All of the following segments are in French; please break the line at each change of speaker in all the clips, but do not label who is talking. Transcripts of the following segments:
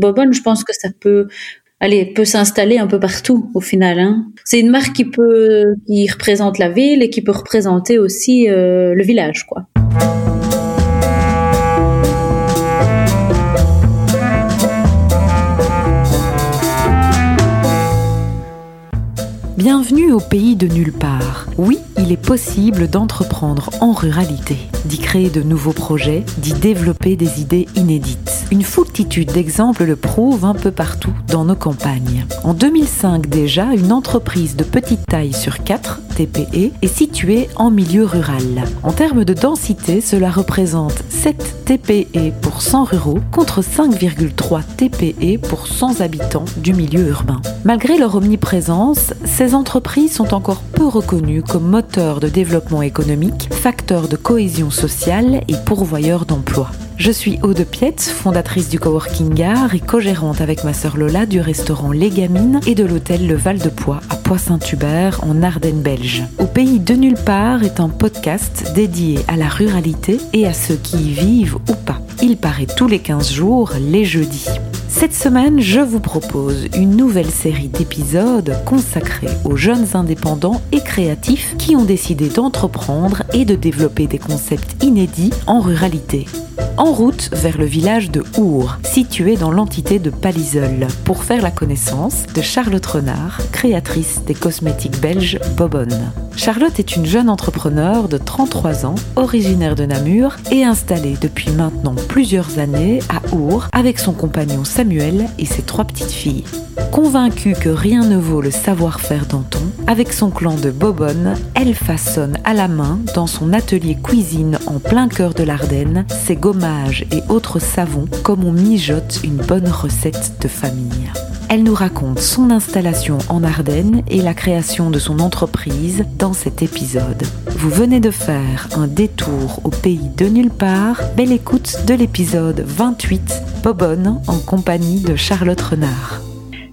Bobonne, je pense que ça peut allez, peut s'installer un peu partout au final. Hein. C'est une marque qui peut, qui représente la ville et qui peut représenter aussi euh, le village, quoi.
Bienvenue au pays de nulle part. Oui, il est possible d'entreprendre en ruralité, d'y créer de nouveaux projets, d'y développer des idées inédites. Une foultitude d'exemples le prouvent un peu partout dans nos campagnes. En 2005 déjà, une entreprise de petite taille sur 4, TPE, est située en milieu rural. En termes de densité, cela représente 7 TPE pour 100 ruraux contre 5,3 TPE pour 100 habitants du milieu urbain. Malgré leur omniprésence, entreprises sont encore peu reconnues comme moteurs de développement économique, facteurs de cohésion sociale et pourvoyeurs d'emplois. Je suis Aude Pietz, fondatrice du Coworking Gare et co-gérante avec ma sœur Lola du restaurant Les Gamines et de l'hôtel Le Val de Poix à Poix-Saint-Hubert en Ardennes belge. Au pays de nulle part est un podcast dédié à la ruralité et à ceux qui y vivent ou pas. Il paraît tous les 15 jours, les jeudis. Cette semaine, je vous propose une nouvelle série d'épisodes consacrés aux jeunes indépendants et créatifs qui ont décidé d'entreprendre et de développer des concepts inédits en ruralité en route vers le village de Our, situé dans l'entité de Paliseul, pour faire la connaissance de Charlotte Renard, créatrice des cosmétiques belges Bobonne. Charlotte est une jeune entrepreneur de 33 ans, originaire de Namur et installée depuis maintenant plusieurs années à Our avec son compagnon Samuel et ses trois petites filles. Convaincue que rien ne vaut le savoir-faire d'Anton, avec son clan de Bobonne, elle façonne à la main, dans son atelier cuisine en plein cœur de l'Ardenne, ses gommages et autres savons comme on mijote une bonne recette de famille. Elle nous raconte son installation en Ardennes et la création de son entreprise dans cet épisode. Vous venez de faire un détour au pays de nulle part. Belle écoute de l'épisode 28, Bobonne, en compagnie de Charlotte Renard.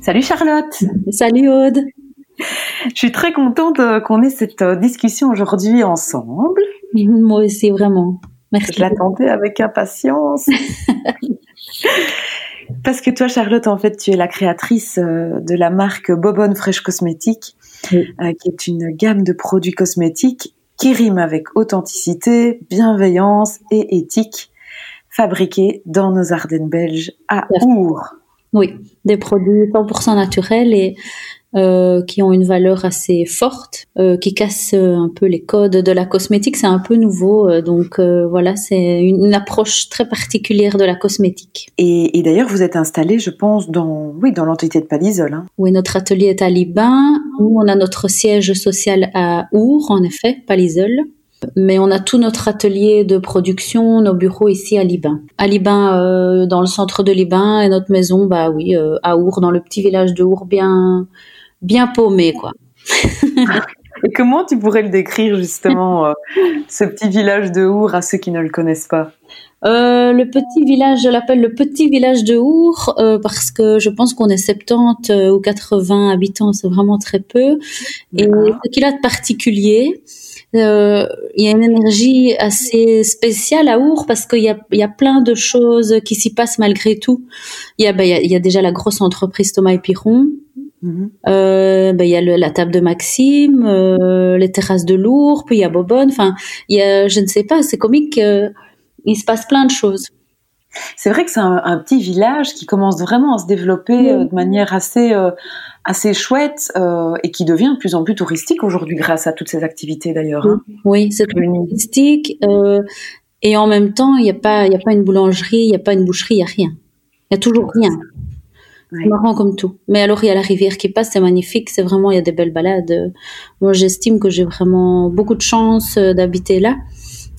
Salut Charlotte
Salut Aude
Je suis très contente qu'on ait cette discussion aujourd'hui ensemble.
Moi aussi, vraiment. Merci.
Je l'attendais avec impatience. Parce que toi, Charlotte, en fait, tu es la créatrice euh, de la marque Bobonne Fresh Cosmétique, qui est une gamme de produits cosmétiques qui rime avec authenticité, bienveillance et éthique, fabriqués dans nos Ardennes belges à Our.
Oui, des produits 100% naturels et euh, qui ont une valeur assez forte, euh, qui cassent euh, un peu les codes de la cosmétique. C'est un peu nouveau, donc voilà, c'est une, approche très particulière de la cosmétique.
Et, d'ailleurs, vous êtes installé, je pense, dans oui, dans l'entité de Palisol. Hein.
Oui, notre atelier est à Liban. Nous, on a notre siège social à Our, en effet, Palisol. Mais on a tout notre atelier de production, nos bureaux ici à Liban. À Liban, euh, dans le centre de Liban, et notre maison, bah oui, euh, à Our, dans le petit village de Our, bien, bien paumé, quoi.
et comment tu pourrais le décrire justement, euh, ce petit village de Our à ceux qui ne le connaissent pas?
Le petit village, je l'appelle le petit village de Our parce que je pense qu'on est 70 ou 80 habitants, c'est vraiment très peu. Et ce qu'il a de particulier, euh, il y a une énergie assez spéciale à Our parce qu'il y a, y a plein de choses qui s'y passent malgré tout. Il y a, ben, il y a, déjà la grosse entreprise Thomas et Piron. Euh, ben, il y a le, la table de Maxime, euh, les terrasses de Lourdes, puis il y a Bobonne. Enfin, il y a, je ne sais pas, c'est comique. il se passe plein de choses.
C'est vrai que c'est un, un, petit village qui commence vraiment à se développer euh, de manière assez assez chouette euh, et qui devient de plus en plus touristique aujourd'hui grâce à toutes ces activités d'ailleurs.
Hein. Oui, c'est touristique euh, et en même temps il n'y a pas il y a pas une boulangerie, il n'y a pas une boucherie, il n'y a rien. Il y a toujours rien. C'est marrant comme tout. Mais alors il y a la rivière qui passe, c'est magnifique, c'est vraiment il y a des belles balades. Moi j'estime que j'ai vraiment beaucoup de chance euh, d'habiter là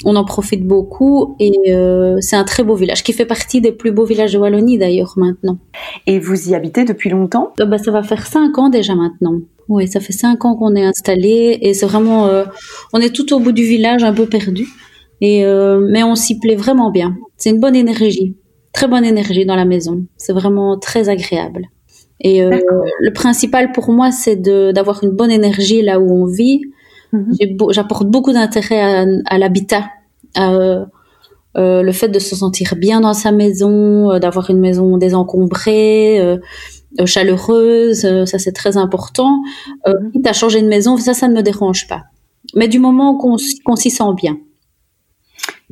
on en profite beaucoup et euh, c'est un très beau village qui fait partie des plus beaux villages de Wallonie d'ailleurs maintenant.
Et vous y habitez depuis longtemps?
Euh, bah, Ça va faire cinq ans déjà maintenant. Oui, ça fait cinq ans qu'on est installé et c'est vraiment, euh, on est tout au bout du village, un peu perdu, et mais on s'y plaît vraiment bien. C'est une bonne énergie, très bonne énergie dans la maison. C'est vraiment très agréable. Et le principal pour moi, c'est d'avoir une bonne énergie là où on vit, Mhm. J'apporte beaucoup d'intérêt à, l'habitat, le fait de se sentir bien dans sa maison, d'avoir une maison désencombrée, chaleureuse, ça c'est très important. Mhm. quitte à changer de maison, ça, ça ne me dérange pas. Mais du moment qu'on s'y sent bien.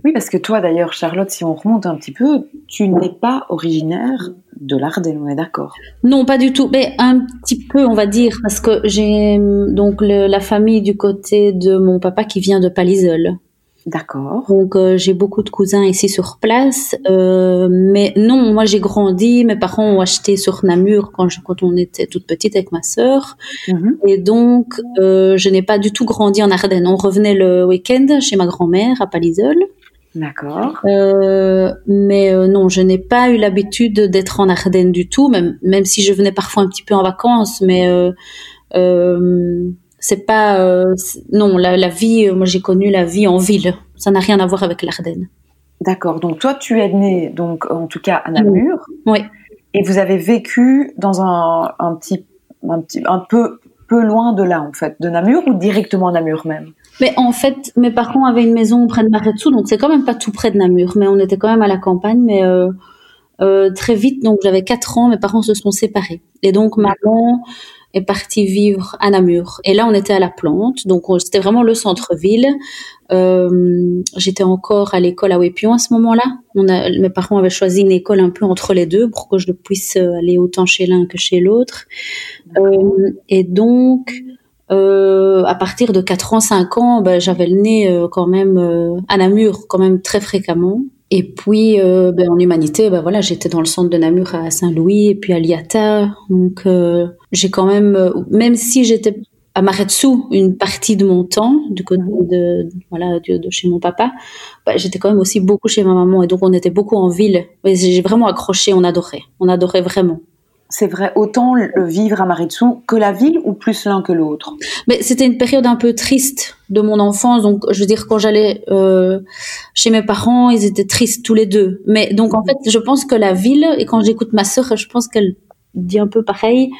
Oui, parce que toi d'ailleurs, Charlotte, si on remonte un petit peu, tu n'es pas originaire de l'Ardenne, on est d'accord?
Non, pas du tout. Mais un petit peu, on va dire, parce que j'ai donc la famille du côté de mon papa qui vient de Palisol.
D'accord.
Donc euh, j'ai beaucoup de cousins ici sur place, euh, mais non, moi j'ai grandi. Mes parents ont acheté sur Namur quand, quand on était toute petite avec ma sœur, mhm. et donc euh, je n'ai pas du tout grandi en Ardennes. On revenait le week-end chez ma grand-mère à Palisol.
D'accord.
Euh, mais euh, non, je n'ai pas eu l'habitude d'être en Ardennes du tout, même, même si je venais parfois un petit peu en vacances, mais euh, c'est pas non la, la, vie. Moi, j'ai connu la vie en ville. Ça n'a rien à voir avec l'Ardenne.
D'accord. Donc toi, tu es né donc en tout cas à Namur.
Oui.
Et vous avez vécu dans un, un petit un petit un peu peu loin de là en fait, de Namur ou directement à Namur même?
Mais en fait, mes parents avaient une maison près de Maretsu, donc c'est quand même pas tout près de Namur, mais on était quand même à la campagne. Mais euh, euh, très vite, donc j'avais 4 ans, mes parents se sont séparés. Et donc maman est partie vivre à Namur. Et là, on était à la plante, donc c'était vraiment le centre-ville. Euh, J'étais encore à l'école à Wépion à ce moment-là. Mes parents avaient choisi une école un peu entre les deux pour que je puisse aller autant chez l'un que chez l'autre. Euh, et donc, euh, à partir de 4 ans, 5 ans, ben, j'avais le nez euh, quand même euh, à Namur, quand même très fréquemment. Et puis, euh, ben, en humanité, ben, voilà, j'étais dans le centre de Namur à Saint-Louis et puis à Liata. Donc, j'ai quand même, même si j'étais à Maretsu une partie de mon temps du côté de, voilà de, de, chez mon papa ben, j'étais quand même aussi beaucoup chez ma maman. Et donc on était beaucoup en ville. J'ai vraiment accroché on adorait. On adorait vraiment
c'est vrai, autant le vivre à Maritsu que la ville ou plus l'un que l'autre?
Mais c'était une période un peu triste de mon enfance. Donc, je veux dire, quand j'allais euh, chez mes parents, ils étaient tristes tous les deux. Mais donc, en fait, je pense que la ville, et quand j'écoute ma sœur, je pense qu'elle dit un peu pareil.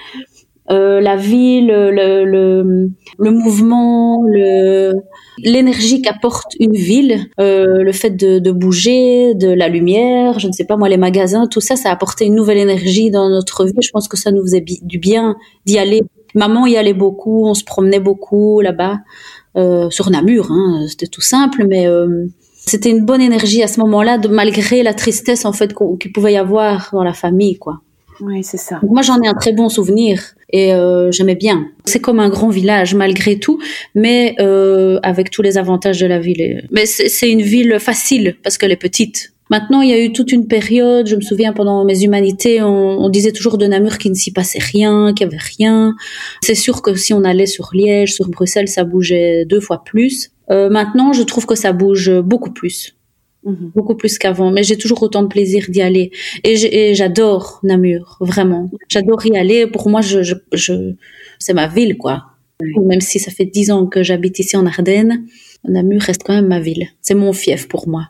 Euh, la ville, le, le, le mouvement, le, l'énergie qu'apporte une ville, euh, le fait de, de, bouger, de la lumière, je ne sais pas moi, les magasins, tout ça, ça a apporté une nouvelle énergie dans notre vie. Je pense que ça nous faisait du bien d'y aller. Maman y allait beaucoup, on se promenait beaucoup là-bas, euh, sur Namur, hein, c'était tout simple, mais euh, c'était une bonne énergie à ce moment-là, malgré la tristesse en fait qu'il pouvait y avoir dans la famille, quoi.
Oui, c'est ça.
moi, j'en ai un très bon souvenir et euh, j'aimais bien. C'est comme un grand village malgré tout, mais euh, avec tous les avantages de la ville. Mais c'est une ville facile parce qu'elle est petite. Maintenant, il y a eu toute une période, je me souviens pendant mes humanités, on, disait toujours de Namur qu'il ne s'y passait rien, qu'il y avait rien. C'est sûr que si on allait sur Liège, sur Bruxelles, ça bougeait deux fois plus. Euh, maintenant, je trouve que ça bouge beaucoup plus. Mhm. beaucoup plus qu'avant. Mais j'ai toujours autant de plaisir d'y aller. Et j'adore Namur, vraiment. J'adore y aller. Pour moi, je, je, c'est ma ville, quoi. Même si ça fait dix ans que j'habite ici en Ardennes, Namur reste quand même ma ville. C'est mon fief pour moi.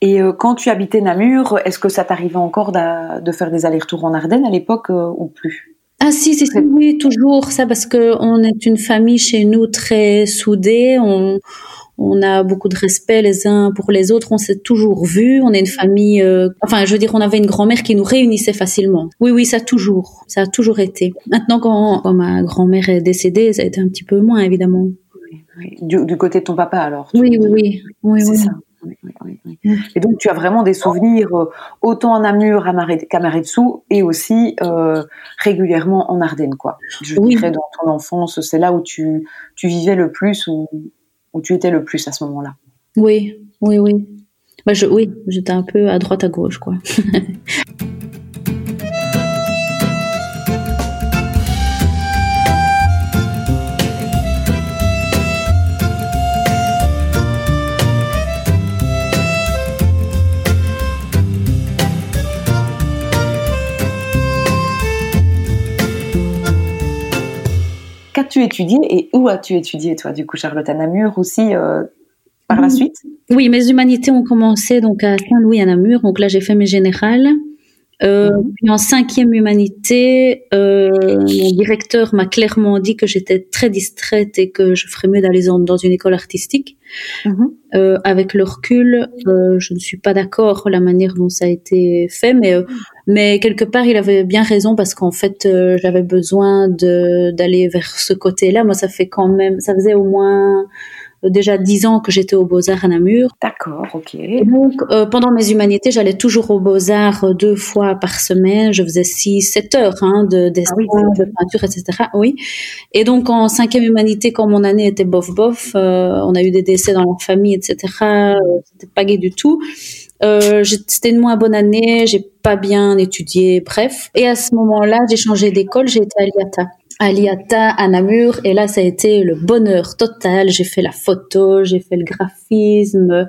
Et euh, quand tu habitais Namur, est-ce que ça t'arrivait encore de faire des allers-retours en Ardennes à l'époque euh, ou plus?
Ah si, si, oui, toujours ça parce que on est une famille chez nous très soudée. On, on a beaucoup de respect les uns pour les autres, on s'est toujours vus, on est une famille, euh, enfin je veux dire, on avait une grand-mère qui nous réunissait facilement. Oui, oui, ça a toujours, ça a toujours été. Maintenant, quand, ma grand-mère est décédée, ça a été un petit peu moins, évidemment.
Du, côté de ton papa, alors
Oui, oui, oui, oui,
C'est ça. Et donc tu as vraiment des souvenirs euh, autant en Namur qu'à Maretsu et aussi euh, régulièrement en Ardennes, quoi. Je dirais dans ton enfance, c'est là où tu, tu vivais le plus, ou où tu étais le plus à ce moment-là
Oui, oui, oui. Bah, je, oui, j'étais un peu à droite à gauche, quoi.
Étudié et où as-tu étudié, toi, du coup, Charlotte, à Namur aussi, euh, par la suite?
Oui, mes humanités ont commencé donc à Saint-Louis à Namur. Donc là, j'ai fait mes générales. Euh, mhm. Puis en cinquième humanité, euh, mon directeur m'a clairement dit que j'étais très distraite et que je ferais mieux d'aller dans, une école artistique. Mhm. Euh, avec le recul, je ne suis pas d'accord la manière dont ça a été fait, mais mais quelque part il avait bien raison parce qu'en fait euh, j'avais besoin de d'aller vers ce côté-là. Moi, ça fait quand même, ça faisait au moins déjà dix ans que j'étais aux Beaux-Arts à Namur.
D'accord, ok.
donc, euh, pendant mes humanités, j'allais toujours aux Beaux-Arts euh, deux fois par semaine. Je faisais six, sept heures hein, de, ah de peinture, etc. Oui. Et donc, en cinquième humanité, quand mon année était bof-bof, euh, on a eu des décès dans la famille, etc. C'était pas gai du tout. C'était une moins bonne année, j'ai pas bien étudié, bref. Et à ce moment-là, j'ai changé d'école, j'ai été à l'IATA à l'IATA, à Namur, et là, ça a été le bonheur total. J'ai fait la photo, j'ai fait le graphisme,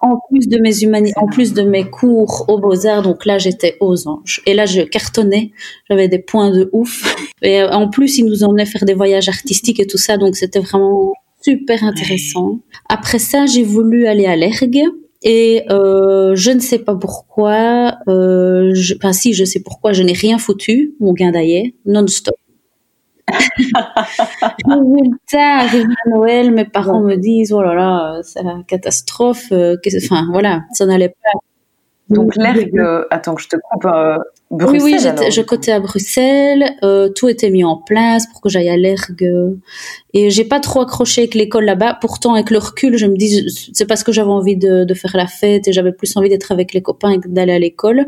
en plus de mes humanités, en plus de mes cours aux Beaux-Arts, donc là, j'étais aux anges. Et là, je cartonnais, j'avais des points de ouf. Et euh, en plus, ils nous emmenaient faire des voyages artistiques et tout ça, donc c'était vraiment super intéressant. Après ça, j'ai voulu aller à l'ERG. Et euh, je ne sais pas pourquoi, euh, je, enfin si, je sais pourquoi, je n'ai rien foutu, mon gain d'ailleurs, non-stop. Résultat, arrive à Noël, mes parents me disent, oh là là, c'est la catastrophe, euh, enfin voilà, ça n'allait pas.
Donc l'ergue, attends que je te coupe, euh,
oui, oui, je cotais à Bruxelles. Euh, tout était mis en place pour que j'aille à l'ergue. Et j'ai pas trop accroché avec l'école là-bas. Pourtant, avec le recul, je me dis, c'est parce que j'avais envie de, de, faire la fête et j'avais plus envie d'être avec les copains et d'aller à l'école.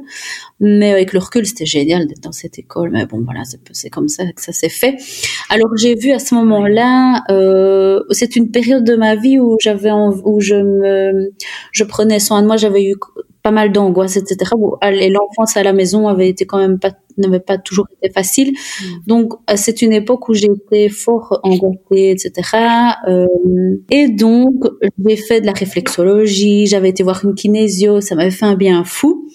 Mais avec le recul, c'était génial d'être dans cette école. Mais bon, voilà, c'est comme ça que ça s'est fait. Alors j'ai vu à ce moment-là, euh, c'est une période de ma vie où j'avais, où je me, je prenais soin de moi. J'avais eu pas mal d'angoisse, etc. Et l'enfance à la maison avait été quand même pas, n'avait pas toujours été facile. Mm. Donc, euh, c'est une époque où j'étais fort angoissée, etc. Euh, et donc, j'ai fait de la réflexologie, j'avais été voir une kinésio, ça m'avait fait un bien fou.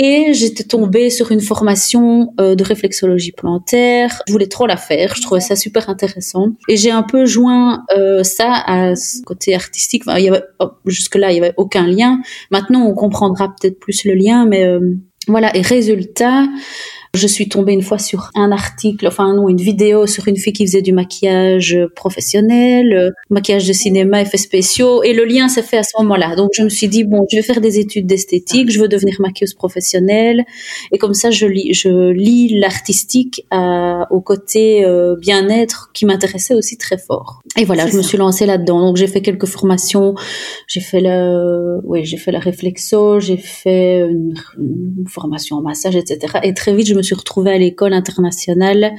Et j'étais tombée sur une formation euh, de réflexologie plantaire. Je voulais trop la faire. Je trouvais ça super intéressant. Et j'ai un peu joint euh, ça à ce côté artistique. Enfin, il y avait, oh, jusque-là, il y avait aucun lien. Maintenant, on comprendra peut-être plus le lien, mais euh, voilà. Et résultat, je suis tombée une fois sur un article, enfin non, une vidéo sur une fille qui faisait du maquillage professionnel, euh, maquillage de cinéma, effets spéciaux, et le lien s'est fait à ce moment-là. Donc je me suis dit bon, je vais faire des études d'esthétique, je veux devenir maquilleuse professionnelle, et comme ça je lis, je lis l'artistique au côté euh, bien-être qui m'intéressait aussi très fort. Et voilà, je me suis lancée là-dedans. Donc j'ai fait quelques formations, j'ai fait la, oui, j'ai fait la réflexo, j'ai fait une, une formation en massage, etc. Et très vite je me suis retrouvée à l'école internationale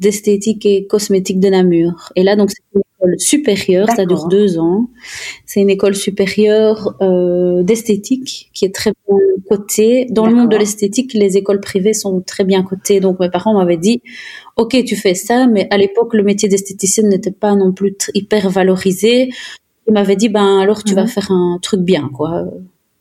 d'esthétique et cosmétique de Namur. Et là, donc, c'est une école supérieure, ça dure deux ans. C'est une école supérieure euh, d'esthétique qui est très bien cotée. Dans le monde de l'esthétique, les écoles privées sont très bien cotées. Donc, mes parents m'avaient dit, OK, tu fais ça, mais à l'époque, le métier d'esthéticienne n'était pas non plus hyper valorisé. Ils m'avaient dit, ben, alors tu vas mhm. faire un truc bien, quoi.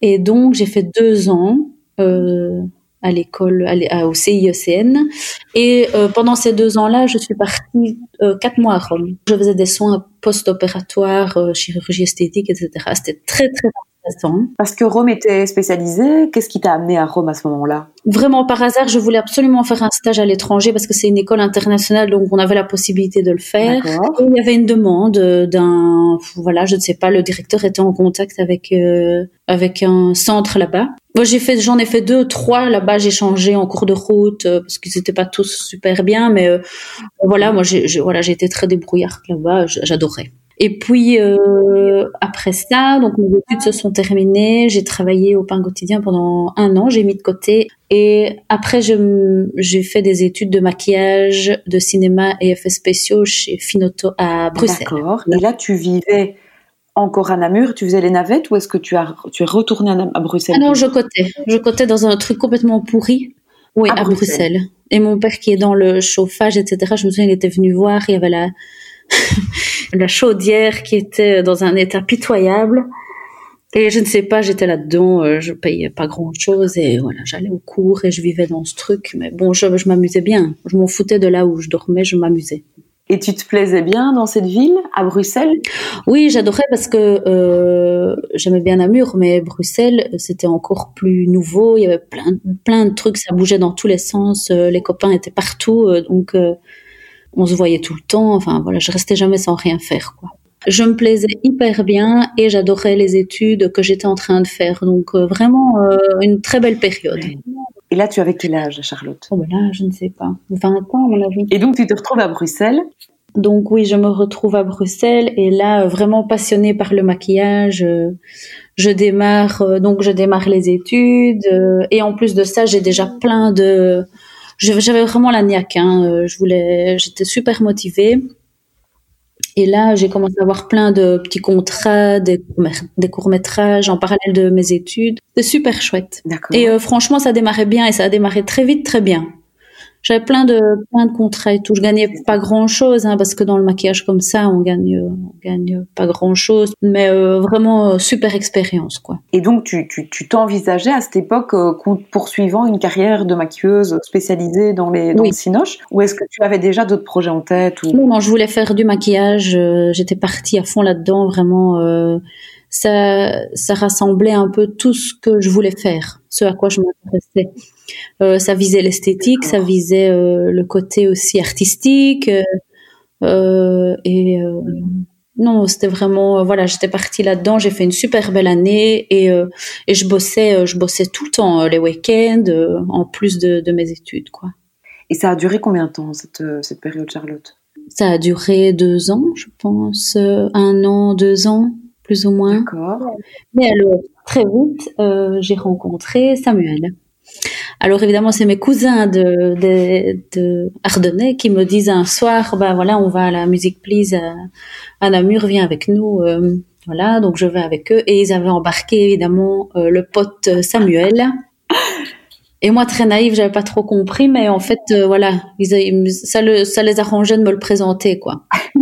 Et donc, j'ai fait deux ans. Euh, à l'école, au CIECN. Et euh, pendant ces deux ans-là, je suis partie euh, quatre mois à Rome. Je faisais des soins post-opératoires, chirurgie esthétique, etc. C'était très, très intéressant.
Parce que Rome était spécialisée. Qu'est-ce qui t'a amené à Rome à ce moment-là?
Vraiment par hasard, je voulais absolument faire un stage à l'étranger parce que c'est une école internationale, donc on avait la possibilité de le faire. Et il y avait une demande d'un, voilà, je ne sais pas, le directeur était en contact avec avec un centre là-bas. Moi, j'ai fait, j'en ai fait deux, trois là-bas. J'ai changé en cours de route euh, parce qu'ils n'étaient pas tous super bien, mais euh, voilà, moi, j'ai, voilà, j'ai été très débrouillarde là-bas. J'adorais. Et puis euh, après ça, donc mes études se sont terminées. J'ai travaillé au pain quotidien pendant un an. J'ai mis de côté. Et après, j'ai fait des études de maquillage, de cinéma et effets spéciaux chez Finoto à Bruxelles.
D'accord. Et là, tu vivais encore à Namur, tu faisais les navettes ou est-ce que tu, as, tu es retourné à, Bruxelles?
Ah Non, je cotais. Je cotais dans un truc complètement pourri. Oui, à, Bruxelles. Et mon père qui est dans le chauffage, etc., je me souviens, il était venu voir, il y avait la, la chaudière qui était dans un état pitoyable. Et je ne sais pas, j'étais là-dedans, euh, je payais pas grand-chose et voilà, j'allais au cours et je vivais dans ce truc. Mais bon, je, je m'amusais bien. Je m'en foutais de là où je dormais, je m'amusais.
Et tu te plaisais bien dans cette ville, à Bruxelles?
Oui, j'adorais parce que euh, j'aimais bien Namur, mais Bruxelles, c'était encore plus nouveau. Il y avait plein, plein de trucs, ça bougeait dans tous les sens. Euh, les copains étaient partout, donc euh, on se voyait tout le temps. Enfin voilà, je restais jamais sans rien faire, quoi. Je me plaisais hyper bien et j'adorais les études que j'étais en train de faire. Donc vraiment une très belle période.
Et là, tu avais quel âge, Charlotte?
Oh ben là, je ne sais pas. 20 ans, à mon avis.
Et donc, tu te retrouves à Bruxelles?
Donc oui, je me retrouve à Bruxelles et là, vraiment passionnée par le maquillage, je démarre, donc je démarre les études et en plus de ça, j'ai déjà plein de, j'avais vraiment la niaque, hein, je voulais, j'étais super motivée. Et là, j'ai commencé à avoir plein de petits contrats, des, courts-métrages en parallèle de mes études. C'est super chouette. Et euh, franchement, ça démarrait bien et ça a démarré très vite, très bien. J'avais plein de plein de contrats et tout. Je gagnais pas grand chose hein, parce que dans le maquillage comme ça, on gagne on gagne pas grand chose, mais euh, vraiment euh, super expérience quoi.
Et donc tu tu tu t'envisageais à cette époque euh, poursuivant une carrière de maquilleuse spécialisée dans les dans le cinoche ou est-ce que tu avais déjà d'autres projets en tête ou...
Non, non, je voulais faire du maquillage. J'étais partie à fond là-dedans, vraiment. Ça ça rassemblait un peu tout ce que je voulais faire, ce à quoi je m'intéressais. Euh, ça visait l'esthétique, ça visait euh, le côté aussi artistique. Euh, et non, c'était vraiment voilà, j'étais partie là-dedans. J'ai fait une super belle année et, et je bossais, je bossais tout le temps les week-ends en plus de, de, mes études, quoi.
Et ça a duré combien de temps cette, cette période, Charlotte?
Ça a duré deux ans, je pense, un an, deux ans, plus ou moins.
D'accord.
Mais alors très vite, j'ai rencontré Samuel. Alors évidemment, c'est mes cousins de, de, de, Ardennais qui me disent un soir, ben voilà, on va à la Musique Please à, à Namur, viens avec nous. Euh, voilà, donc je vais avec eux et ils avaient embarqué évidemment euh, le pote Samuel. Et moi, très naïve, j'avais pas trop compris, mais en fait, euh, voilà, ils, ça, le, ça les arrangeait de me le présenter, quoi.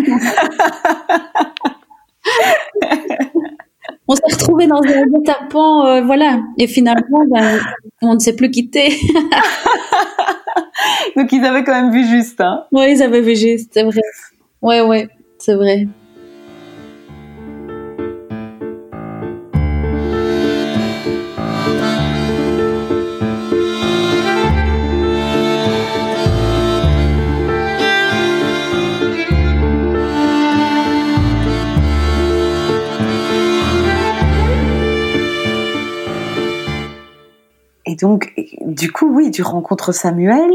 on s'est retrouvés dans un tapant, euh, voilà. Et finalement, ben, on ne s'est plus quitté.
Donc ils avaient quand même vu juste, hein.
Oui, ils avaient vu juste, c'est vrai. Ouais, ouais, c'est vrai.
Donc, du coup, oui, tu rencontres Samuel,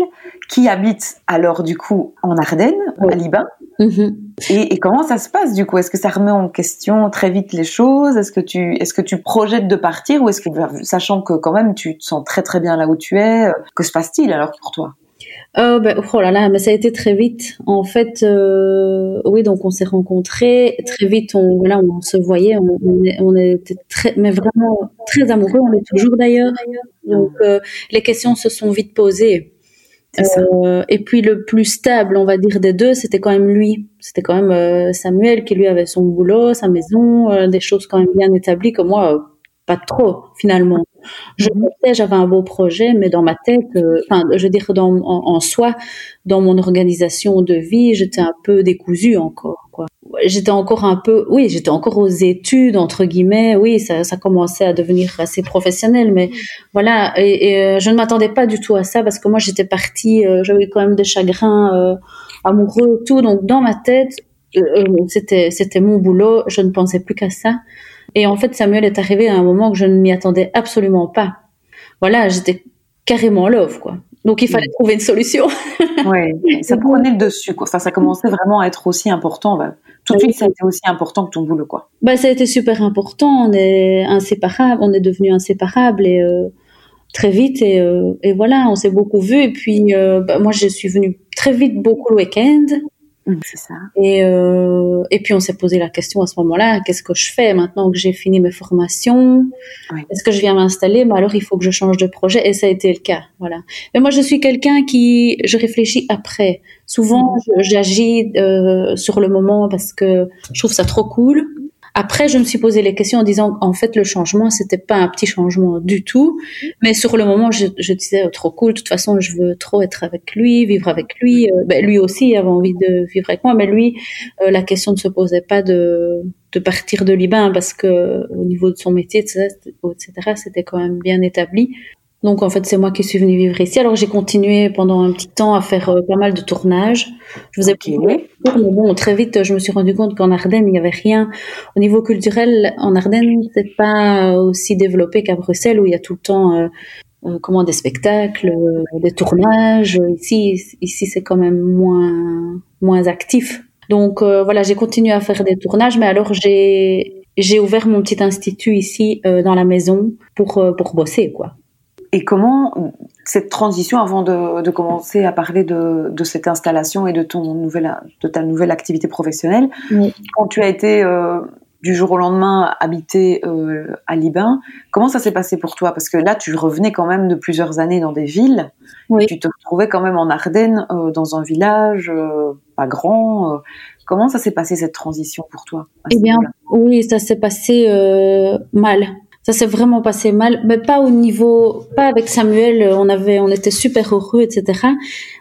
qui habite alors, du coup, en Ardennes, à Liban. Mm-hmm. Et, comment ça se passe, du coup? Est-ce que ça remet en question très vite les choses? Est-ce que tu, est-ce que tu projettes de partir ou est-ce que, sachant que quand même, tu te sens très très bien là où tu es, euh, que se passe-t-il alors pour toi?
Oh, ben, oh là là, mais ça a été très vite. En fait, euh, oui, donc on s'est rencontrés très vite. On voilà, on se voyait, on, on, était très, mais vraiment très amoureux. On est toujours d'ailleurs. Donc euh, les questions se sont vite posées. Euh, et puis le plus stable, on va dire des deux, c'était quand même lui. C'était quand même euh, Samuel qui lui avait son boulot, sa maison, euh, des choses quand même bien établies que moi pas trop finalement. Je mhm. sais, j'avais un beau projet, mais dans ma tête, euh, enfin, je veux dire, dans, en, soi, dans mon organisation de vie, j'étais un peu décousue encore, quoi. J'étais encore un peu, oui, j'étais encore aux études, entre guillemets, oui, ça, ça commençait à devenir assez professionnel, mais voilà, et, euh, je ne m'attendais pas du tout à ça parce que moi, j'étais partie, euh, j'avais quand même des chagrins amoureux, tout, donc dans ma tête, c'était, c'était mon boulot, je ne pensais plus qu'à ça. Et en fait, Samuel est arrivé à un moment que je ne m'y attendais absolument pas. Voilà, j'étais carrément love, quoi. Donc il fallait trouver une solution.
ouais, ça prenait le dessus, quoi. Enfin, ça commençait vraiment à être aussi important. Bah, tout de suite, ça a été aussi important que ton boulot, quoi.
Bah, ça a été super important. On est inséparables, on est devenus inséparables et euh, très vite. Et, euh, et, voilà, on s'est beaucoup vus. Et puis, euh, bah, moi, je suis venue très vite beaucoup le week-end.
Mm, c'est ça.
Et, euh, et puis on s'est posé la question à ce moment-là, qu'est-ce que je fais maintenant que j'ai fini mes formations? Est-ce que je viens m'installer? Mais alors il faut que je change de projet et ça a été le cas. Voilà. Mais moi je suis quelqu'un qui, je réfléchis après. Souvent mm. j'agis euh, sur le moment parce que je trouve ça trop cool. Après, je me suis posé les questions en disant, en fait, le changement, c'était pas un petit changement du tout. Mais sur le moment, je, disais, oh, trop cool. De toute façon, je veux trop être avec lui, vivre avec lui. Euh, ben, lui aussi avait envie de vivre avec moi, mais lui, euh, la question ne se posait pas de, de partir de Liban parce que au niveau de son métier, etc., c'était quand même bien établi. Donc en fait, c'est moi qui suis venue vivre ici. Alors j'ai continué pendant un petit temps à faire euh, pas mal de tournages. Je faisais okay. mais bon, très vite, je me suis rendu compte qu'en Ardennes, il n'y avait rien. Au niveau culturel, en Ardennes, c'est pas aussi développé qu'à Bruxelles où il y a tout le temps euh, euh, comment des spectacles, des tournages. Ici, ici c'est quand même moins moins actif. Donc voilà, j'ai continué à faire des tournages, mais alors j'ai j'ai ouvert mon petit institut ici dans la maison pour pour bosser quoi.
Et comment cette transition, avant de, de commencer à parler de, de, cette installation et de, ton nouvelle, de ta nouvelle activité professionnelle, oui. quand tu as été euh, du jour au lendemain habité euh, à Liban, comment ça s'est passé pour toi? Parce que là, tu revenais quand même de plusieurs années dans des villes, oui. tu te retrouvais quand même en Ardennes, euh, dans un village pas grand. Comment ça s'est passé cette transition pour toi
Eh bien, oui, ça s'est passé mal ça s'est vraiment passé mal, mais pas au niveau, pas avec Samuel, on avait, on était super heureux, etc.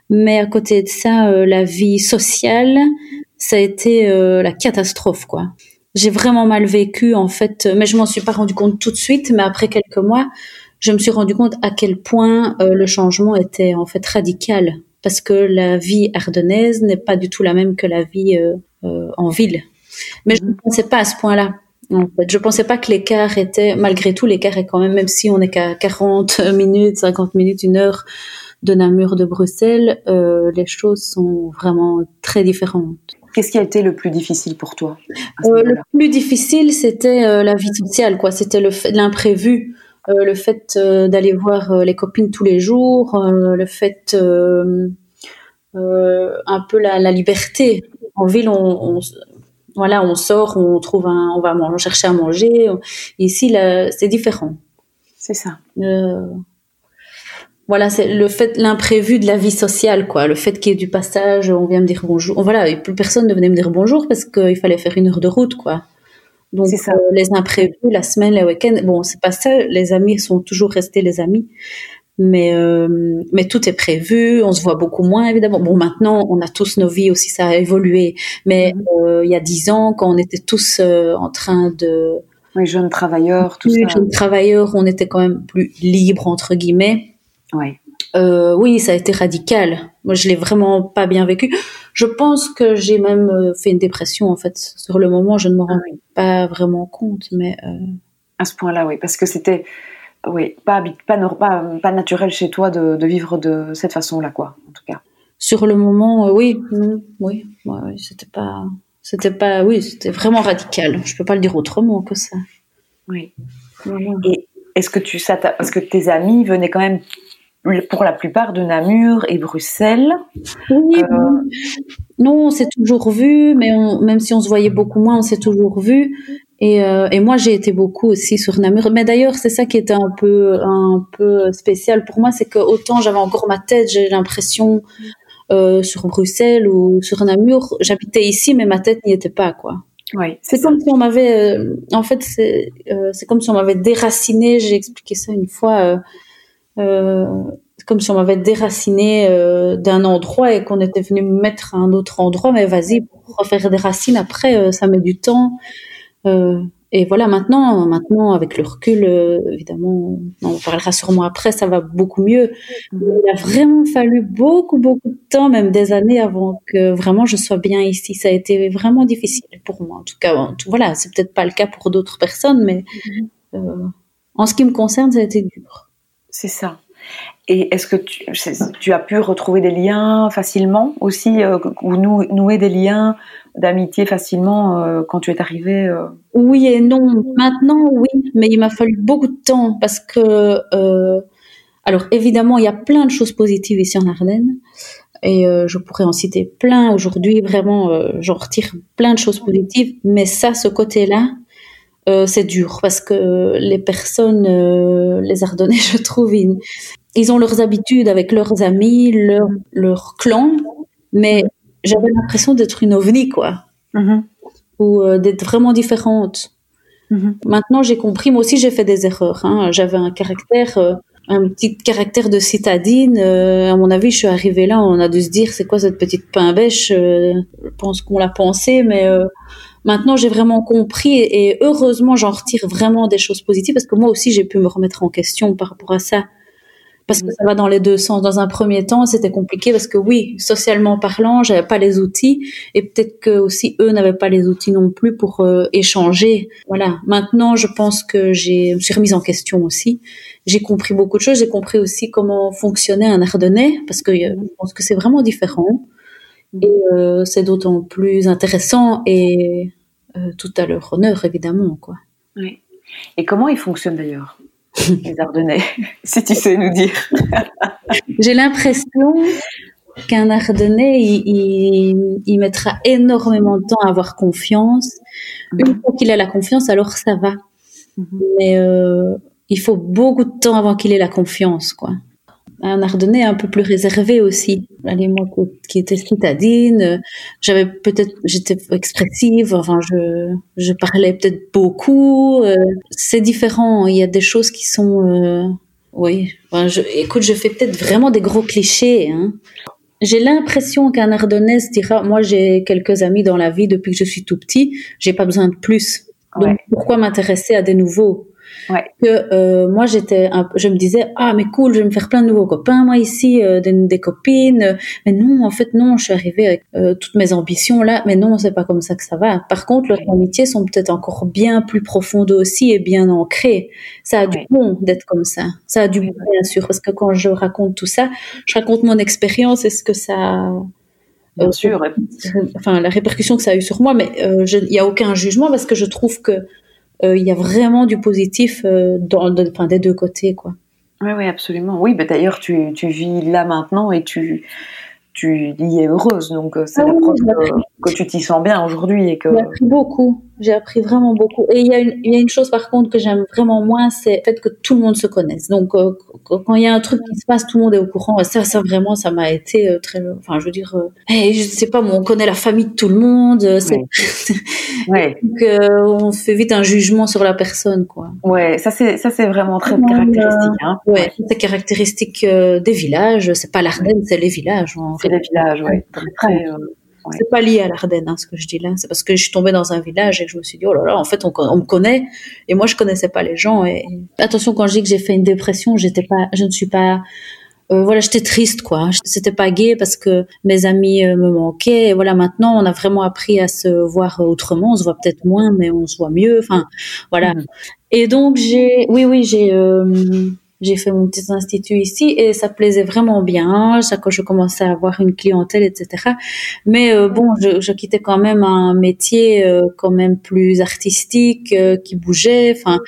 Mais à côté de ça, euh, la vie sociale, ça a été euh, la catastrophe, quoi. J'ai vraiment mal vécu, en fait, mais je m'en suis pas rendu compte tout de suite, mais après quelques mois, je me suis rendu compte à quel point euh, le changement était en fait radical, parce que la vie ardennaise n'est pas du tout la même que la vie en ville. Mais je ne pensais pas à ce point-là. En fait, je pensais pas que l'écart était, malgré tout, l'écart est quand même, même si on est qu'à 40 minutes, 50 minutes, une heure de Namur de Bruxelles, euh, les choses sont vraiment très différentes.
Qu'est-ce qui a été le plus difficile pour toi
euh, Le plus difficile, c'était euh, la vie sociale, quoi. C'était l'imprévu, euh, le fait euh, d'aller voir les copines tous les jours, le fait un peu la, la, liberté. En ville, on, on, voilà, on sort, on trouve un, on va manger, chercher à manger. Ici, c'est différent.
C'est ça.
Euh, voilà, c'est le fait, l'imprévu de la vie sociale, quoi. Le fait qu'il y ait du passage, on vient me dire bonjour. Voilà, plus personne ne venait me dire bonjour parce qu'il fallait faire une heure de route, quoi. Donc, ça. Euh, les imprévus, la semaine, les week-ends, bon, c'est pas ça. Les amis sont toujours restés les amis mais euh, mais tout est prévu on se voit beaucoup moins évidemment. Bon maintenant on a tous nos vies aussi ça a évolué. Mais mhm. euh, il y a dix ans quand on était tous euh, en train de
oui, jeunes travailleurs tout
ça. jeunes travailleurs on était quand même plus libres entre guillemets.
Ouais.
Euh, oui ça a été radical. Moi je l'ai vraiment pas bien vécu. Je pense que j'ai même fait une dépression en fait sur le moment. Je ne me rends ah, oui. pas vraiment compte mais euh,
à ce point là oui parce que c'était oui, pas, pas, pas, pas naturel chez toi de, de, vivre de cette façon-là, quoi, en tout cas.
Sur le moment, euh, oui, oui, ouais, c'était pas, c'était pas, oui, c'était vraiment radical. Je peux pas le dire autrement que ça.
Oui. Voilà. Et est-ce que tu, ça, parce que tes amis venaient quand même pour la plupart de Namur et Bruxelles.
Oui, euh... non, on s'est toujours vu, mais on, même si on se voyait beaucoup moins, on s'est toujours vu. Et, euh, et moi, j'ai été beaucoup aussi sur Namur. Mais d'ailleurs, c'est ça qui était un peu, un peu spécial pour moi, c'est que autant j'avais encore ma tête, j'ai l'impression euh, sur Bruxelles ou sur Namur, j'habitais ici, mais ma tête n'y était pas, quoi.
Oui,
c'est comme si on m'avait, euh, en fait, c'est comme si on m'avait déraciné. J'ai expliqué ça une fois. Euh, comme si on m'avait déraciné d'un endroit et qu'on était venu me mettre à un autre endroit. Mais vas-y, pour refaire des racines après, ça met du temps. Euh, et voilà, maintenant, maintenant, avec le recul, euh, évidemment, on parlera sûrement après, ça va beaucoup mieux. Il a vraiment fallu beaucoup, beaucoup de temps, même des années avant que vraiment je sois bien ici. Ça a été vraiment difficile pour moi. En tout cas, en tout, voilà, c'est peut-être pas le cas pour d'autres personnes, mais euh, en ce qui me concerne, ça a été dur.
C'est ça. Et est-ce que tu, as pu retrouver des liens facilement aussi, euh, ou nou, nouer des liens d'amitié facilement euh, quand tu es arrivée euh...
Oui et non. Maintenant, oui, mais il m'a fallu beaucoup de temps parce que, alors évidemment, il y a plein de choses positives ici en Ardennes. Et je pourrais en citer plein aujourd'hui, vraiment, j'en retire plein de choses positives. Mais ça, ce côté-là, c'est dur parce que les personnes, les Ardennais, je trouve, ils, ils ont leurs habitudes avec leurs amis, leur, leur clan, mais j'avais l'impression d'être une ovni, quoi.
Mm -hmm.
ou euh, d'être vraiment différente. Mhm. Maintenant, j'ai compris. Moi aussi, j'ai fait des erreurs. Hein. J'avais un caractère, euh, un petit caractère de citadine. Euh, à mon avis, je suis arrivée là, on a dû se dire, c'est quoi cette petite pain bêche Je pense qu'on l'a pensé, mais maintenant, j'ai vraiment compris. Et heureusement, j'en retire vraiment des choses positives parce que moi aussi, j'ai pu me remettre en question par rapport à ça parce que ça va dans les deux sens. Dans un premier temps, c'était compliqué parce que oui, socialement parlant, j'avais pas les outils et peut-être que aussi eux n'avaient pas les outils non plus pour euh, échanger. Voilà. Maintenant, je pense que j'ai me suis remise en question aussi. J'ai compris beaucoup de choses. J'ai compris aussi comment fonctionnait un ardennais parce que euh, je pense que c'est vraiment différent. Et euh, c'est d'autant plus intéressant et tout à leur honneur évidemment quoi.
Oui. Et comment ils fonctionnent d'ailleurs les Ardennais, si tu sais nous dire?
J'ai l'impression qu'un Ardennais, il, mettra énormément de temps à avoir confiance. Une fois qu'il a la confiance, alors ça va. Mhm. Mais euh, il faut beaucoup de temps avant qu'il ait la confiance, quoi un Ardennais un peu plus réservé aussi. Allez, moi qui étais citadine, j'avais peut-être, j'étais expressive, enfin je, je parlais peut-être beaucoup. Euh, c'est différent. Il y a des choses qui sont, euh, oui. Enfin, je, écoute, je fais peut-être vraiment des gros clichés. Hein. J'ai l'impression qu'un Ardennais dira, moi j'ai quelques amis dans la vie depuis que je suis tout petit, j'ai pas besoin de plus. Donc pourquoi m'intéresser à des nouveaux?
Ouais.
Que euh, moi j'étais, je me disais ah mais cool, je vais me faire plein de nouveaux copains moi ici, euh, des, des, copines. Mais non, en fait non, je suis arrivée avec euh, toutes mes ambitions là, mais non, c'est pas comme ça que ça va. Par contre, leurs amitiés sont peut-être encore bien plus profondes aussi et bien ancrées. Ça a du bon d'être comme ça. Ça a du bon bien sûr parce que quand je raconte tout ça, je raconte mon expérience et ce que ça
Bien euh, sûr.
Enfin, la répercussion que ça a eu sur moi, mais il n'y a aucun jugement parce que je trouve que euh, il y a vraiment du positif euh, dans, enfin, des deux côtés, quoi.
Oui, oui, absolument. Oui, bah, d'ailleurs, tu, tu vis là maintenant et tu, tu y es heureuse. Donc, euh, c'est ah la preuve que, tu t'y sens bien aujourd'hui. et que...
J'ai appris beaucoup. J'ai appris vraiment beaucoup. Et il y, a une, il y a une chose, par contre, que j'aime vraiment moins, c'est le fait que tout le monde se connaisse. Donc, euh, quand il y a un truc qui se passe, tout le monde est au courant. Ça, ça vraiment, ça m'a été euh, très... Enfin, je veux dire, hey, je sais pas, on connaît la famille de tout le monde. Ouais. Donc, on fait vite un jugement sur la personne, quoi.
Ouais, ça, c'est, ça, c'est vraiment très caractéristique. Hein.
Ouais, c'est caractéristique des villages. C'est pas l'Ardenne, c'est les villages.
C'est les villages, oui.
Euh, c'est pas lié à l'Ardenne, hein, ce que je dis là. C'est parce que je suis tombée dans un village et que je me suis dit, oh là là, en fait, on, me connaît. Et moi, je connaissais pas les gens. Et attention, quand je dis que j'ai fait une dépression, j'étais pas, je ne suis pas, euh, voilà, j'étais triste, quoi. C'était pas gai parce que mes amis euh, me manquaient. Et voilà, maintenant, on a vraiment appris à se voir autrement. On se voit peut-être moins, mais on se voit mieux. Enfin, voilà. Mmh. Et donc, j'ai, oui, oui, j'ai, j'ai fait mon petit institut ici et ça plaisait vraiment bien. Ça, quand je commençais à avoir une clientèle, etc. Mais euh, bon, je, je, quittais quand même un métier euh, quand même plus artistique, euh, qui bougeait. Enfin,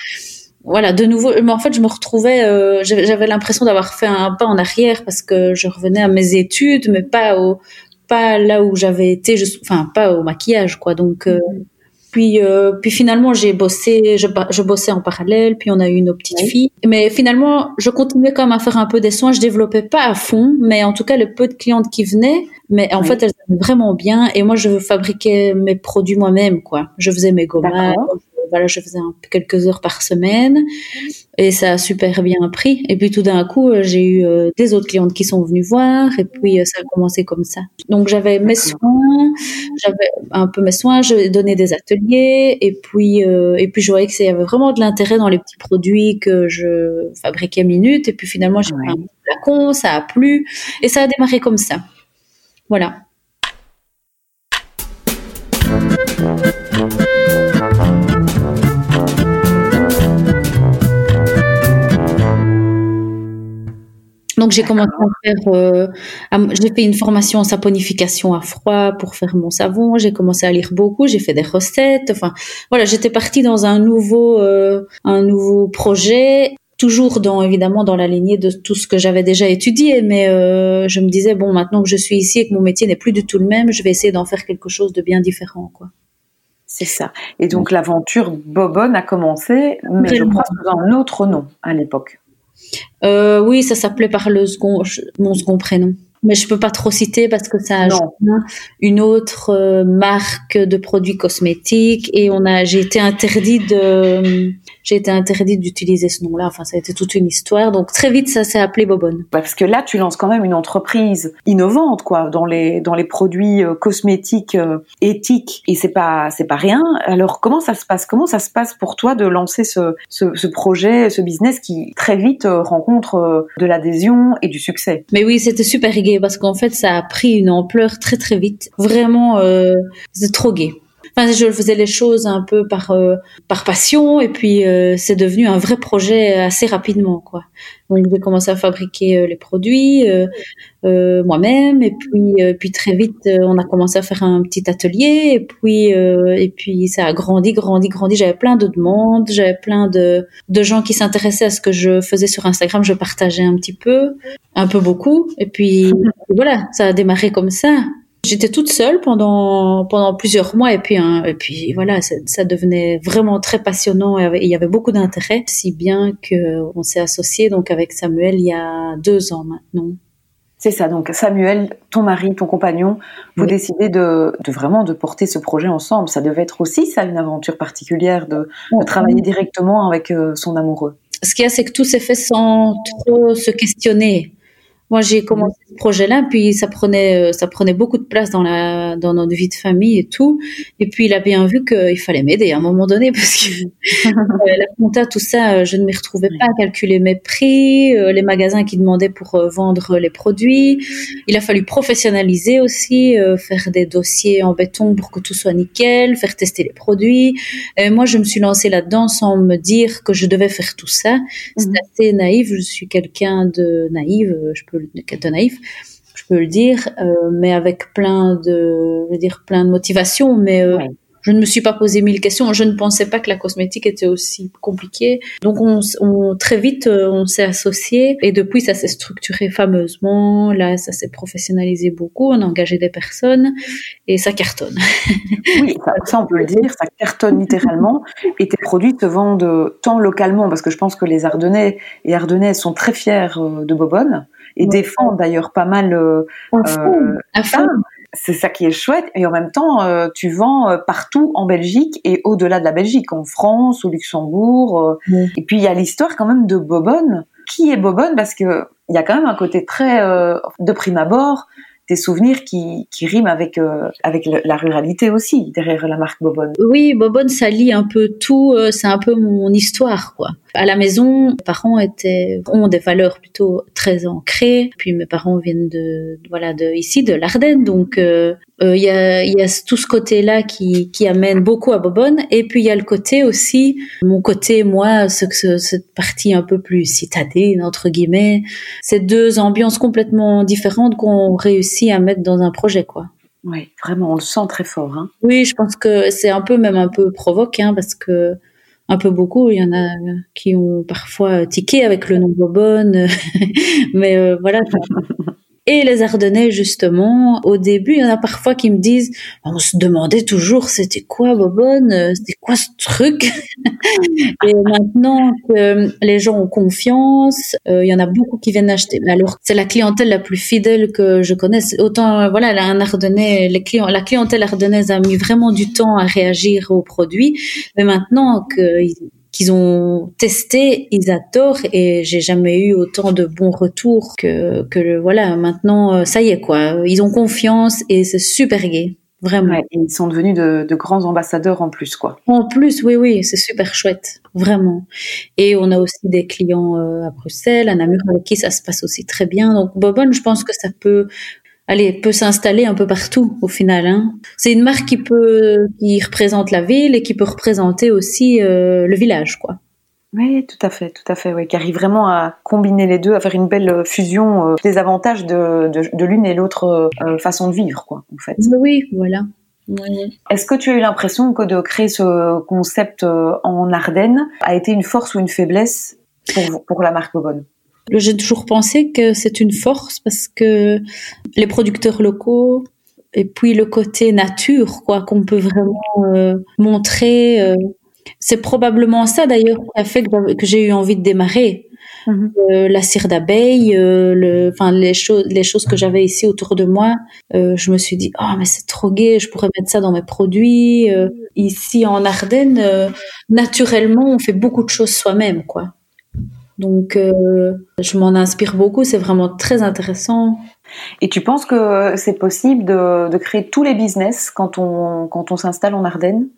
voilà, de nouveau. Mais en fait, je me retrouvais. J'avais l'impression d'avoir fait un pas en arrière parce que je revenais à mes études, mais pas au pas là où j'avais été. Je, enfin, pas au maquillage, quoi. Donc puis, euh, puis finalement, j'ai bossé, je, je, bossais en parallèle. Puis on a eu une petite fille. Mais finalement, je continuais quand même à faire un peu des soins. Je développais pas à fond, mais en tout cas, le peu de clientes qui venaient, mais en fait, elles étaient vraiment bien. Et moi, je fabriquais mes produits moi-même, quoi. Je faisais mes gommades, voilà, je faisais un, quelques heures par semaine et ça a super bien pris. Et puis tout d'un coup, euh, j'ai eu euh, des autres clientes qui sont venues voir et puis euh, ça a commencé comme ça. Donc j'avais mes soins, j'avais un peu mes soins, je donnais des ateliers et puis et puis je voyais que y avait vraiment de l'intérêt dans les petits produits que je fabriquais minutes et puis finalement j'ai fait un flacon, ça a plu et ça a démarré comme ça. Voilà. Donc j'ai commencé à faire, euh, j'ai fait une formation en saponification à froid pour faire mon savon. J'ai commencé à lire beaucoup, j'ai fait des recettes. Enfin voilà, j'étais partie dans un nouveau, euh, un nouveau projet, toujours dans évidemment dans la lignée de tout ce que j'avais déjà étudié. Mais euh, je me disais bon, maintenant que je suis ici et que mon métier n'est plus du tout le même, je vais essayer d'en faire quelque chose de bien différent, quoi.
C'est ça. Et donc l'aventure Bobonne a commencé, mais je crois sous un autre nom à l'époque.
Euh, oui, ça s'appelait par le second, mon second prénom. Mais je peux pas trop citer parce que ça a une autre euh, marque de produits cosmétiques et on a j'ai été interdit de j'ai été interdite d'utiliser ce nom-là. Enfin, ça a été toute une histoire. Donc très vite, ça s'est appelé Bobonne.
Parce que là, tu lances quand même une entreprise innovante, quoi, dans les dans les produits euh, cosmétiques euh, éthiques. Et c'est pas c'est pas rien. Alors comment ça se passe? Comment ça se passe pour toi de lancer ce ce, ce projet, ce business qui très vite euh, rencontre de l'adhésion et du succès?
Mais oui, c'était super parce qu'en fait, ça a pris une ampleur très très vite. Vraiment, euh, c'est trop gai. Enfin, je faisais les choses un peu par euh, par passion et puis euh, c'est devenu un vrai projet assez rapidement quoi. Donc j'ai commencé à fabriquer euh, les produits moi-même et puis puis très vite on a commencé à faire un petit atelier et puis et puis ça a grandi grandi grandi. J'avais plein de demandes, j'avais plein de de gens qui s'intéressaient à ce que je faisais sur Instagram. Je partageais un petit peu, un peu beaucoup et puis voilà, ça a démarré comme ça. J'étais toute seule pendant pendant plusieurs mois et puis hein, et puis voilà ça, ça, devenait vraiment très passionnant et il y avait beaucoup d'intérêt si bien que on s'est associé donc avec Samuel il y a deux ans maintenant.
C'est ça donc Samuel ton mari ton compagnon vous décidez de, de vraiment de porter ce projet ensemble ça devait être aussi ça une aventure particulière de, de travailler directement avec euh, son amoureux.
Ce qu'il y a c'est que tout s'est fait sans trop se questionner moi, j'ai commencé ce projet-là, puis ça prenait, euh, ça prenait beaucoup de place dans la, dans notre vie de famille et tout. Et puis, il a bien vu qu'il fallait m'aider à un moment donné, parce que euh, la compta, tout ça, euh, je ne m'y retrouvais pas à calculer mes prix, les magasins qui demandaient pour vendre les produits. Il a fallu professionnaliser aussi, faire des dossiers en béton pour que tout soit nickel, faire tester les produits. Et moi, je me suis lancée là-dedans sans me dire que je devais faire tout ça. C'est mhm. assez naïf. Je suis quelqu'un de naïve, je peux de naïf, je peux le dire, euh, mais avec plein de, je veux dire, plein de motivation, mais euh, je ne me suis pas posé mille questions. Je ne pensais pas que la cosmétique était aussi compliquée. Donc, on, on très vite, euh, on s'est associés et depuis, ça s'est structuré fameusement. Là, ça s'est professionnalisé beaucoup. On a engagé des personnes et ça cartonne.
oui, ça, on peut le dire, ça cartonne littéralement. Et tes produits se vendent tant localement parce que je pense que les Ardennais et Ardennais sont très fiers de Bobonne et défendent d'ailleurs pas mal euh, euh c'est ça qui est chouette. Et en même temps euh, tu vends euh, partout en Belgique et au-delà de la Belgique en France au Luxembourg et puis il y a l'histoire quand même de Bobonne. Qui est Bobonne? Parce que il y a quand même un côté très de prime abord des souvenirs qui, riment avec euh, avec la ruralité aussi derrière la marque Bobonne.
Oui, Bobonne ça lie un peu tout, euh, c'est un peu mon histoire quoi. À la maison, mes parents étaient ont des valeurs plutôt très ancrées. Puis mes parents viennent de voilà de ici de l'Ardenne, donc euh, il y, a, y a tout ce côté-là qui, qui amène beaucoup à Bobonne. Et puis il y a le côté aussi, mon côté moi, ce, ce, cette partie un peu plus citadine entre guillemets, ces deux ambiances complètement différentes qu'on réussit à mettre dans un projet, quoi.
Oui, vraiment, on le sent très fort. Hein.
Oui, je pense que c'est un peu même un peu provoque, hein, parce que un peu beaucoup, il y en a qui ont parfois tiqué avec le nom Bobonne, mais euh, voilà. Et les Ardennais, justement, au début, il y en a parfois qui me disent, on se demandait toujours c'était quoi Bobonne, c'était quoi ce truc. et maintenant que les gens ont confiance, euh, il y en a beaucoup qui viennent acheter. Alors, c'est la clientèle la plus fidèle que je connaisse. Autant, voilà, un Ardennais, les clients, la clientèle ardennaise a mis vraiment du temps à réagir aux produits. Mais maintenant que qu'ils ont testé, ils adorent et j'ai jamais eu autant de bons retours que que voilà maintenant euh, ça y est quoi. Ils ont confiance et c'est super gai vraiment.
Et ils sont devenus de, de, grands ambassadeurs en plus quoi.
En plus oui oui c'est super chouette vraiment. Et on a aussi des clients euh, à Bruxelles à Namur avec qui ça se passe aussi très bien. Donc Bobonne je pense que ça peut allez, peut s'installer un peu partout au final. Hein. C'est une marque qui peut, qui représente la ville et qui peut représenter aussi euh, le village, quoi.
Oui, tout à fait, tout à fait, oui, qui arrive vraiment à combiner les deux, à faire une belle euh, fusion euh, des avantages de, de, de l'une et l'autre façon de vivre, quoi, en fait.
Oui, voilà.
Est-ce que tu as eu l'impression que de créer ce concept en Ardennes a été une force ou une faiblesse pour, pour la marque Bobonne?
J'ai toujours pensé que c'est une force parce que les producteurs locaux et puis le côté nature, quoi, qu'on peut vraiment euh, montrer. Euh, c'est probablement ça d'ailleurs qui a fait que, j'ai eu envie de démarrer. mhm. euh, la cire d'abeille, euh, le, enfin les choses, les choses que j'avais ici autour de moi. Euh, je me suis dit, oh mais c'est trop gai, je pourrais mettre ça dans mes produits. ici en Ardennes, naturellement, on fait beaucoup de choses soi-même, quoi. Donc, je m'en inspire beaucoup. C'est vraiment très intéressant.
Et tu penses que c'est possible de, de, créer tous les business quand on quand on s'installe en Ardennes?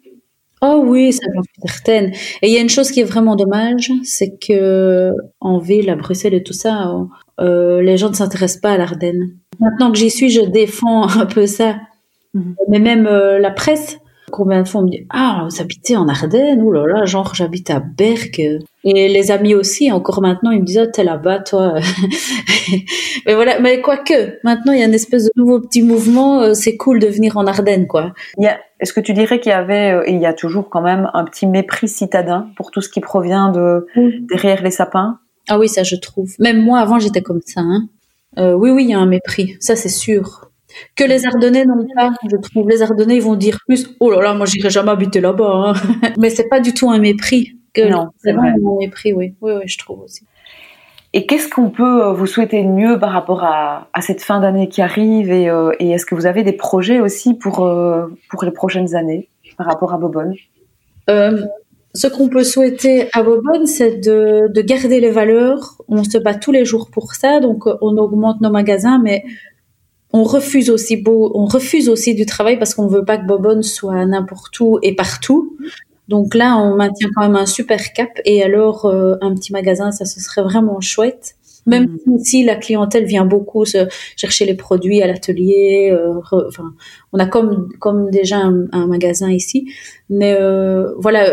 Oh oui, ça j'en suis certaine. Et il y a une chose qui est vraiment dommage, c'est que en ville, à Bruxelles et tout ça, euh, les gens ne s'intéressent pas à l'Ardenne. Maintenant que j'y suis, je défends un peu ça. Mhm. Mais même euh, la presse, combien de fois on me dit ah vous habitez en Ardennes ou là là genre j'habite à Berck et les amis aussi encore maintenant ils me disent oh, t'es là-bas toi mais voilà mais quoique maintenant il y a une espèce de nouveau petit mouvement euh, c'est cool de venir en Ardennes quoi.
Est-ce que tu dirais qu'il y avait euh, il y a toujours quand même un petit mépris citadin pour tout ce qui provient de derrière les sapins?
Ah oui ça je trouve. Même moi avant j'étais comme ça hein. Euh, oui oui il y a un mépris ça c'est sûr que les Ardennais n'ont pas, je trouve. Les Ardennais, ils vont dire plus, oh là là, moi j'irai jamais habiter là-bas. Hein. Mais c'est pas du tout un mépris.
Que non, c'est vrai.
Un mépris, oui. Oui, oui, je trouve aussi.
Et qu'est-ce qu'on peut euh, vous souhaiter de mieux par rapport à, à cette fin d'année qui arrive et, euh, et est-ce que vous avez des projets aussi pour, euh, pour les prochaines années par rapport à Bobonne?
Ce qu'on peut souhaiter à Bobonne, c'est de, de garder les valeurs. On se bat tous les jours pour ça, donc on augmente nos magasins, mais on refuse aussi beau, on refuse aussi du travail parce qu'on veut pas que Bobonne soit n'importe où et partout. Donc là, on maintient quand même un super cap. Et alors, euh, un petit magasin, ça, ce serait vraiment chouette. Même mm. si la clientèle vient beaucoup se chercher les produits à l'atelier, euh, enfin, on a comme comme déjà un, magasin ici, mais euh, voilà,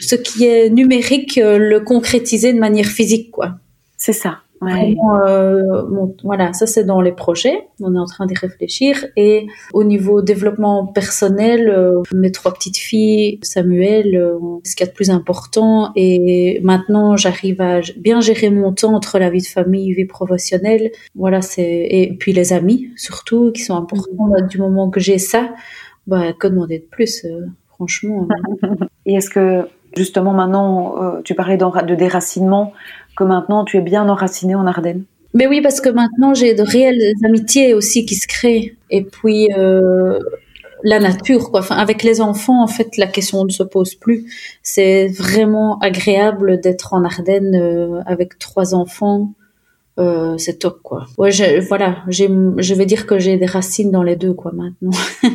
ce qui est numérique, le concrétiser de manière physique, quoi.
C'est ça.
Euh, voilà, ça c'est dans les projets. On est en train d'y réfléchir. Et au niveau développement personnel, euh, mes trois petites filles, Samuel, euh, ce qu'il y a de plus important. Et maintenant, j'arrive à bien gérer mon temps entre la vie de famille, vie professionnelle. Voilà, c'est et puis les amis surtout qui sont importants. Mm. du moment que j'ai ça, bah que demander de plus, franchement.
et est-ce que justement maintenant, tu parlais de déracinement que maintenant tu es bien enraciné en Ardennes
Mais oui, parce que maintenant j'ai de réelles amitiés aussi qui se créent. Et puis euh, la nature, quoi. Enfin, avec les enfants, en fait, la question ne se pose plus. C'est vraiment agréable d'être en Ardennes euh, avec trois enfants. Euh, c'est top, quoi. Ouais, voilà, je vais dire que j'ai des racines dans les deux, quoi, maintenant.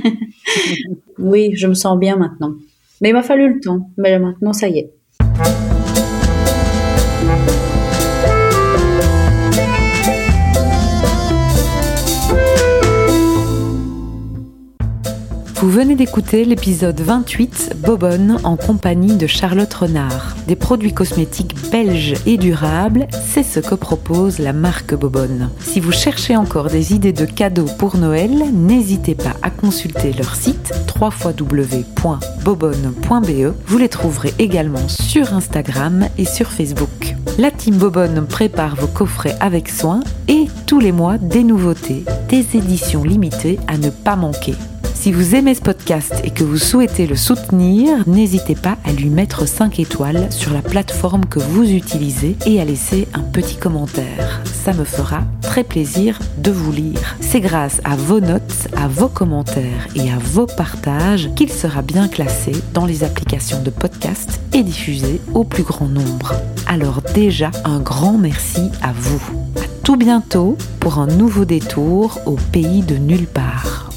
oui, je me sens bien maintenant. Mais il m'a fallu le temps. Mais maintenant, ça y est.
Vous venez d'écouter l'épisode 28 Bobonne en compagnie de Charlotte Renard. Des produits cosmétiques belges et durables, c'est ce que propose la marque Bobonne. Si vous cherchez encore des idées de cadeaux pour Noël, n'hésitez pas à consulter leur site www.bobonne.be. Vous les trouverez également sur Instagram et sur Facebook. La team Bobonne prépare vos coffrets avec soin et tous les mois des nouveautés, des éditions limitées à ne pas manquer. Si vous aimez ce podcast et que vous souhaitez le soutenir, n'hésitez pas à lui mettre 5 étoiles sur la plateforme que vous utilisez et à laisser un petit commentaire. Ça me fera très plaisir de vous lire. C'est grâce à vos notes, à vos commentaires et à vos partages qu'il sera bien classé dans les applications de podcast et diffusé au plus grand nombre. Alors déjà, un grand merci à vous. À tout bientôt pour un nouveau détour au pays de nulle part.